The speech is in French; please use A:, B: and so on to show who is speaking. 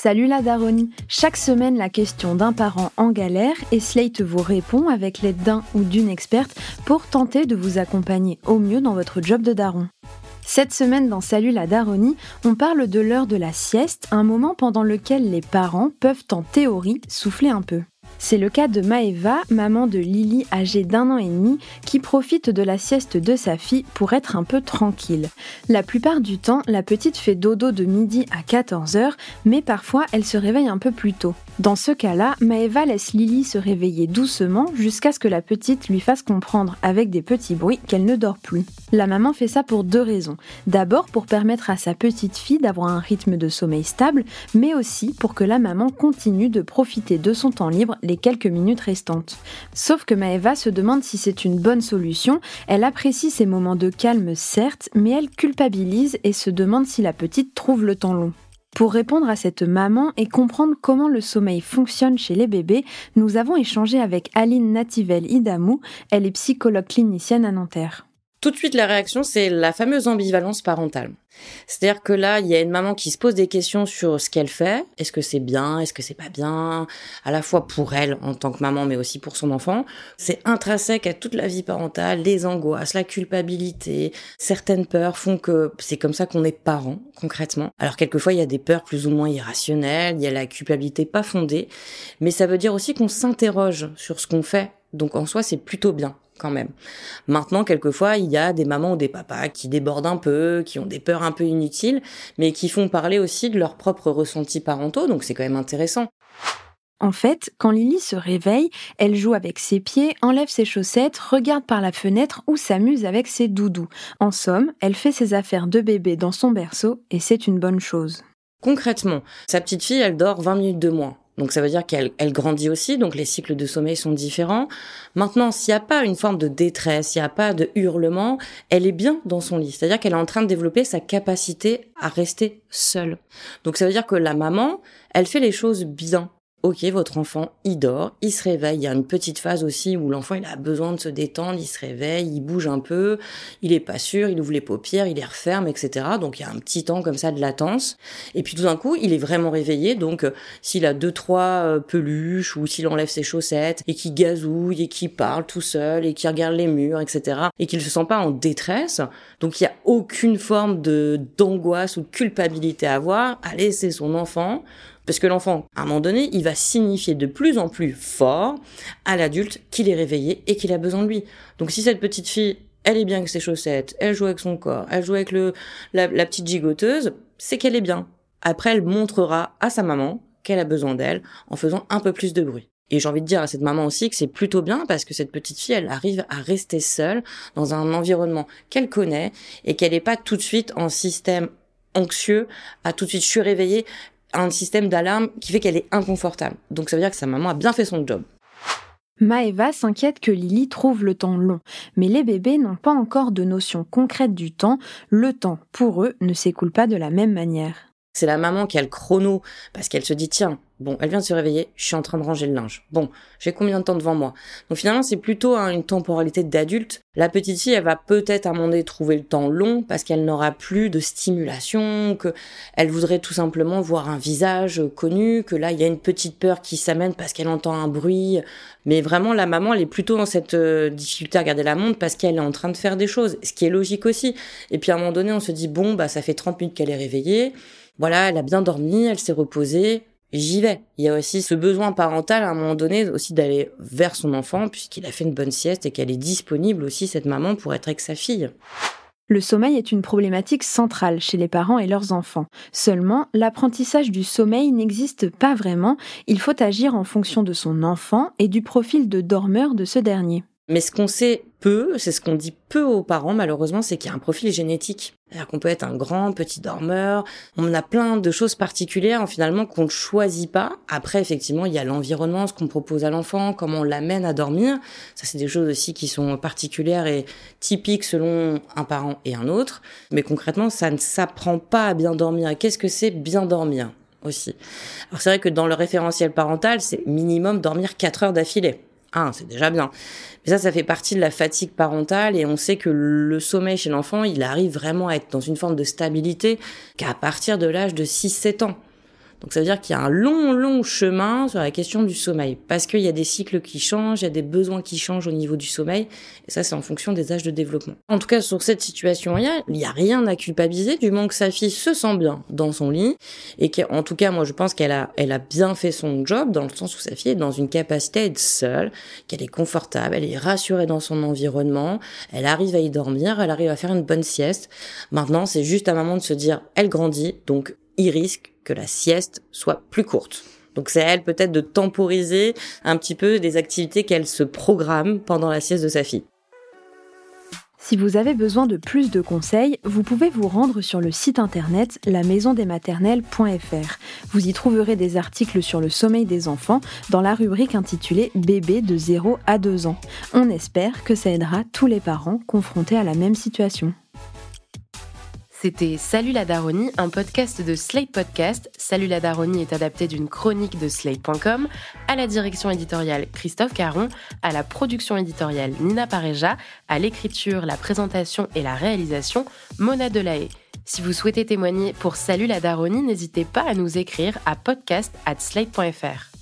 A: Salut la Daronie Chaque semaine, la question d'un parent en galère et Slate vous répond avec l'aide d'un ou d'une experte pour tenter de vous accompagner au mieux dans votre job de daron. Cette semaine dans Salut la Daronie, on parle de l'heure de la sieste, un moment pendant lequel les parents peuvent en théorie souffler un peu. C'est le cas de Maeva, maman de Lily âgée d'un an et demi, qui profite de la sieste de sa fille pour être un peu tranquille. La plupart du temps, la petite fait dodo de midi à 14h, mais parfois elle se réveille un peu plus tôt. Dans ce cas-là, Maeva laisse Lily se réveiller doucement jusqu'à ce que la petite lui fasse comprendre avec des petits bruits qu'elle ne dort plus. La maman fait ça pour deux raisons. D'abord pour permettre à sa petite fille d'avoir un rythme de sommeil stable, mais aussi pour que la maman continue de profiter de son temps libre les quelques minutes restantes. Sauf que Maeva se demande si c'est une bonne solution, elle apprécie ces moments de calme certes, mais elle culpabilise et se demande si la petite trouve le temps long. Pour répondre à cette maman et comprendre comment le sommeil fonctionne chez les bébés, nous avons échangé avec Aline Nativel Idamou, elle est psychologue clinicienne à Nanterre.
B: Tout de suite, la réaction, c'est la fameuse ambivalence parentale. C'est-à-dire que là, il y a une maman qui se pose des questions sur ce qu'elle fait. Est-ce que c'est bien? Est-ce que c'est pas bien? À la fois pour elle en tant que maman, mais aussi pour son enfant. C'est intrinsèque à toute la vie parentale, les angoisses, la culpabilité. Certaines peurs font que c'est comme ça qu'on est parent, concrètement. Alors quelquefois, il y a des peurs plus ou moins irrationnelles, il y a la culpabilité pas fondée. Mais ça veut dire aussi qu'on s'interroge sur ce qu'on fait. Donc en soi, c'est plutôt bien quand même. Maintenant, quelquefois, il y a des mamans ou des papas qui débordent un peu, qui ont des peurs un peu inutiles, mais qui font parler aussi de leurs propres ressentis parentaux, donc c'est quand même intéressant.
A: En fait, quand Lily se réveille, elle joue avec ses pieds, enlève ses chaussettes, regarde par la fenêtre ou s'amuse avec ses doudous. En somme, elle fait ses affaires de bébé dans son berceau et c'est une bonne chose.
B: Concrètement, sa petite fille, elle dort 20 minutes de moins. Donc ça veut dire qu'elle elle grandit aussi, donc les cycles de sommeil sont différents. Maintenant, s'il n'y a pas une forme de détresse, s'il n'y a pas de hurlement, elle est bien dans son lit. C'est-à-dire qu'elle est en train de développer sa capacité à rester seule. Donc ça veut dire que la maman, elle fait les choses bien. Ok, votre enfant, il dort, il se réveille. Il y a une petite phase aussi où l'enfant, il a besoin de se détendre, il se réveille, il bouge un peu, il est pas sûr, il ouvre les paupières, il les referme, etc. Donc il y a un petit temps comme ça de latence. Et puis tout d'un coup, il est vraiment réveillé. Donc euh, s'il a deux trois euh, peluches ou s'il enlève ses chaussettes et qu'il gazouille et qu'il parle tout seul et qu'il regarde les murs, etc. Et qu'il se sent pas en détresse. Donc il y a aucune forme de d'angoisse ou de culpabilité à avoir. Allez, c'est son enfant. Parce que l'enfant, à un moment donné, il va signifier de plus en plus fort à l'adulte qu'il est réveillé et qu'il a besoin de lui. Donc si cette petite fille, elle est bien avec ses chaussettes, elle joue avec son corps, elle joue avec la, la petite gigoteuse, c'est qu'elle est bien. Après, elle montrera à sa maman qu'elle a besoin d'elle en faisant un peu plus de bruit. Et j'ai envie de dire à cette maman aussi que c'est plutôt bien parce que cette petite fille, elle arrive à rester seule dans un environnement qu'elle connaît et qu'elle n'est pas tout de suite en système anxieux, à tout de suite je suis réveillée, un système d'alarme qui fait qu'elle est inconfortable. Donc ça veut dire que sa maman a bien fait son job.
A: Maeva s'inquiète que Lily trouve le temps long, mais les bébés n'ont pas encore de notion concrète du temps, le temps pour eux ne s'écoule pas de la même manière.
B: C'est la maman qui a le chrono parce qu'elle se dit tiens, bon, elle vient de se réveiller, je suis en train de ranger le linge. Bon, j'ai combien de temps devant moi? Donc finalement, c'est plutôt hein, une temporalité d'adulte. La petite fille, elle va peut-être à donné trouver le temps long parce qu'elle n'aura plus de stimulation, que elle voudrait tout simplement voir un visage connu, que là, il y a une petite peur qui s'amène parce qu'elle entend un bruit. Mais vraiment, la maman, elle est plutôt dans cette euh, difficulté à regarder la montre parce qu'elle est en train de faire des choses, ce qui est logique aussi. Et puis à un moment donné, on se dit bon, bah ça fait 30 minutes qu'elle est réveillée voilà, elle a bien dormi, elle s'est reposée, j'y vais. Il y a aussi ce besoin parental à un moment donné aussi d'aller vers son enfant puisqu'il a fait une bonne sieste et qu'elle est disponible aussi cette maman pour être avec sa fille.
A: Le sommeil est une problématique centrale chez les parents et leurs enfants. Seulement, l'apprentissage du sommeil n'existe pas vraiment, il faut agir en fonction de son enfant et du profil de dormeur de ce dernier.
B: Mais ce qu'on sait peu, c'est ce qu'on dit peu aux parents malheureusement, c'est qu'il y a un profil génétique. C'est-à-dire qu'on peut être un grand, petit dormeur, on a plein de choses particulières finalement qu'on ne choisit pas. Après, effectivement, il y a l'environnement, ce qu'on propose à l'enfant, comment on l'amène à dormir. Ça, c'est des choses aussi qui sont particulières et typiques selon un parent et un autre. Mais concrètement, ça ne s'apprend pas à bien dormir. Qu'est-ce que c'est bien dormir aussi? Alors c'est vrai que dans le référentiel parental, c'est minimum dormir 4 heures d'affilée. Ah, c'est déjà bien. Mais ça, ça fait partie de la fatigue parentale et on sait que le sommeil chez l'enfant, il arrive vraiment à être dans une forme de stabilité qu'à partir de l'âge de 6-7 ans. Donc ça veut dire qu'il y a un long, long chemin sur la question du sommeil, parce qu'il y a des cycles qui changent, il y a des besoins qui changent au niveau du sommeil, et ça c'est en fonction des âges de développement. En tout cas, sur cette situation, il n'y a, rien à culpabiliser du moment que sa fille se sent bien dans son lit, et qu'en tout cas, moi je pense qu'elle a, elle a bien fait son job, dans le sens où sa fille est dans une capacité à être seule, qu'elle est confortable, elle est rassurée dans son environnement, elle arrive à y dormir, elle arrive à faire une bonne sieste. Maintenant, c'est juste un moment de se dire, elle grandit, donc il risque que la sieste soit plus courte. Donc c'est à elle peut-être de temporiser un petit peu des activités qu'elle se programme pendant la sieste de sa fille.
A: Si vous avez besoin de plus de conseils, vous pouvez vous rendre sur le site internet lamaisondesmaternelles.fr. Vous y trouverez des articles sur le sommeil des enfants dans la rubrique intitulée Bébé de 0 à 2 ans. On espère que ça aidera tous les parents confrontés à la même situation.
C: C'était Salut la Daronie, un podcast de Slate Podcast. Salut la Daronie est adapté d'une chronique de Slate.com, à la direction éditoriale Christophe Caron, à la production éditoriale Nina Pareja, à l'écriture, la présentation et la réalisation Mona Delahaye. Si vous souhaitez témoigner pour Salut la Daronie, n'hésitez pas à nous écrire à podcast at slate.fr.